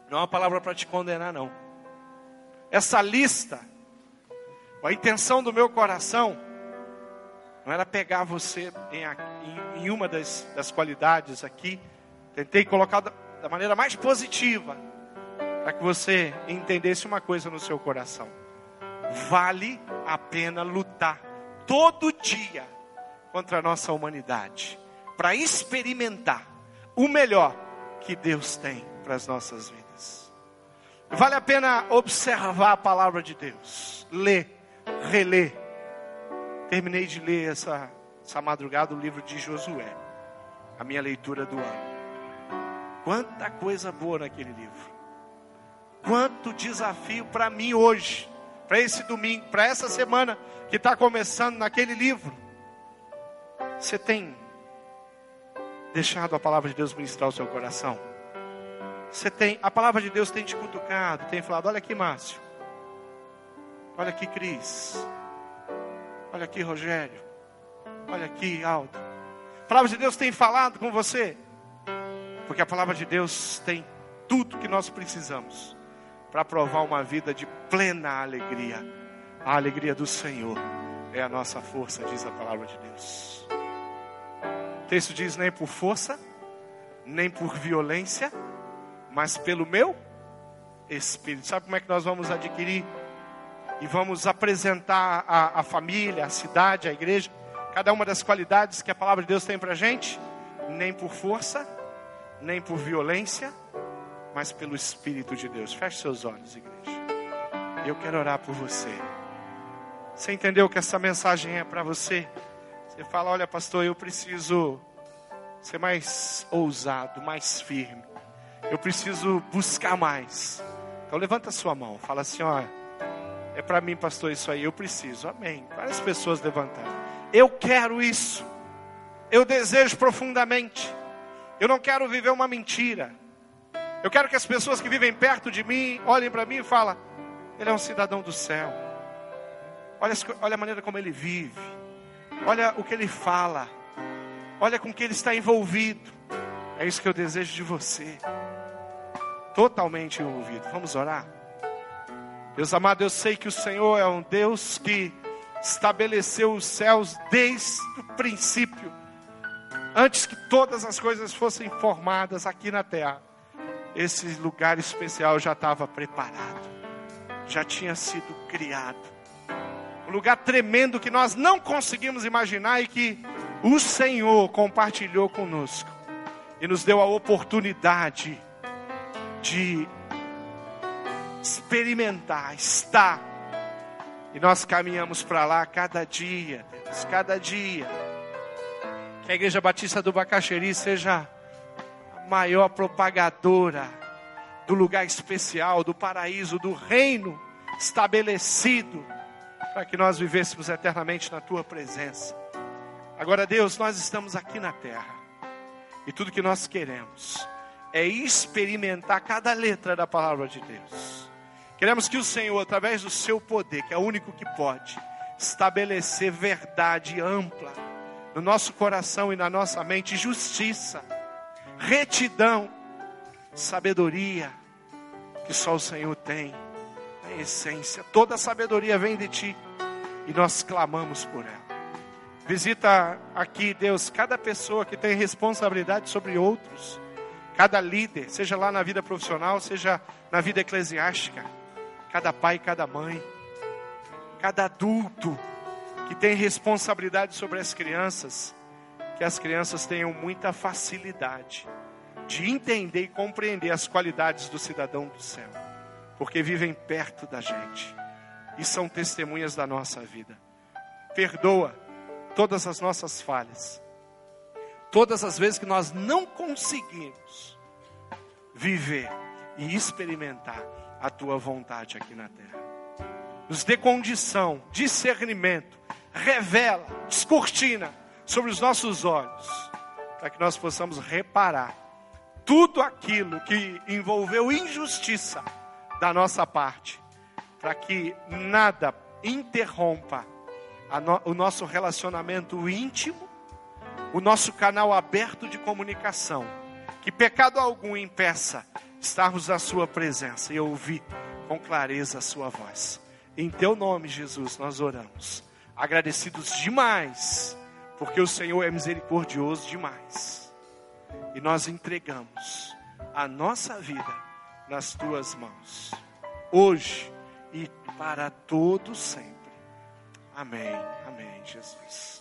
não é uma palavra para te condenar, não. Essa lista, a intenção do meu coração, não era pegar você em, em, em uma das, das qualidades aqui, tentei colocar da, da maneira mais positiva para que você entendesse uma coisa no seu coração. Vale a pena lutar todo dia contra a nossa humanidade, para experimentar o melhor que Deus tem para as nossas vidas. Vale a pena observar a palavra de Deus, ler, reler. Terminei de ler essa, essa madrugada o livro de Josué. a minha leitura do ano. Quanta coisa boa naquele livro. Quanto desafio para mim hoje, para esse domingo, para essa semana que está começando naquele livro. Você tem deixado a palavra de Deus ministrar o seu coração? Você tem, a palavra de Deus tem te cutucado, tem falado: olha aqui, Márcio, olha aqui, Cris, olha aqui, Rogério, olha aqui, Aldo. A palavra de Deus tem falado com você, porque a palavra de Deus tem tudo que nós precisamos para provar uma vida de plena alegria. A alegria do Senhor é a nossa força, diz a palavra de Deus. O texto diz: nem por força, nem por violência, mas pelo meu espírito. Sabe como é que nós vamos adquirir e vamos apresentar a, a família, a cidade, a igreja, cada uma das qualidades que a palavra de Deus tem para a gente? Nem por força, nem por violência, mas pelo Espírito de Deus. Feche seus olhos, igreja. Eu quero orar por você. Você entendeu que essa mensagem é para você? Você fala: Olha, pastor, eu preciso ser mais ousado, mais firme. Eu preciso buscar mais. Então levanta a sua mão. Fala assim: Olha, é para mim, pastor, isso aí. Eu preciso. Amém. Várias pessoas levantaram. Eu quero isso. Eu desejo profundamente. Eu não quero viver uma mentira. Eu quero que as pessoas que vivem perto de mim olhem para mim e falem: Ele é um cidadão do céu. Olha, olha a maneira como ele vive. Olha o que ele fala. Olha com que ele está envolvido. É isso que eu desejo de você. Totalmente envolvido. Vamos orar? Deus amado, eu sei que o Senhor é um Deus que estabeleceu os céus desde o princípio, antes que todas as coisas fossem formadas aqui na terra esse lugar especial já estava preparado, já tinha sido criado. Um lugar tremendo que nós não conseguimos imaginar e que o Senhor compartilhou conosco e nos deu a oportunidade de experimentar, estar. E nós caminhamos para lá cada dia, Deus, cada dia. Que a Igreja Batista do Bacaxeri seja maior propagadora do lugar especial, do paraíso, do reino estabelecido, para que nós vivêssemos eternamente na tua presença. Agora, Deus, nós estamos aqui na terra, e tudo que nós queremos é experimentar cada letra da palavra de Deus. Queremos que o Senhor, através do seu poder, que é o único que pode, estabelecer verdade ampla no nosso coração e na nossa mente, justiça retidão, sabedoria que só o Senhor tem, a essência. Toda sabedoria vem de ti e nós clamamos por ela. Visita aqui, Deus, cada pessoa que tem responsabilidade sobre outros, cada líder, seja lá na vida profissional, seja na vida eclesiástica, cada pai, cada mãe, cada adulto que tem responsabilidade sobre as crianças que as crianças tenham muita facilidade de entender e compreender as qualidades do cidadão do céu, porque vivem perto da gente e são testemunhas da nossa vida. Perdoa todas as nossas falhas, todas as vezes que nós não conseguimos viver e experimentar a tua vontade aqui na terra. Nos dê condição, discernimento, revela, descortina sobre os nossos olhos, para que nós possamos reparar tudo aquilo que envolveu injustiça da nossa parte, para que nada interrompa no, o nosso relacionamento íntimo, o nosso canal aberto de comunicação, que pecado algum impeça estarmos na Sua presença e ouvir com clareza a Sua voz. Em Teu nome, Jesus, nós oramos, agradecidos demais porque o Senhor é misericordioso demais. E nós entregamos a nossa vida nas tuas mãos, hoje e para todo sempre. Amém. Amém, Jesus.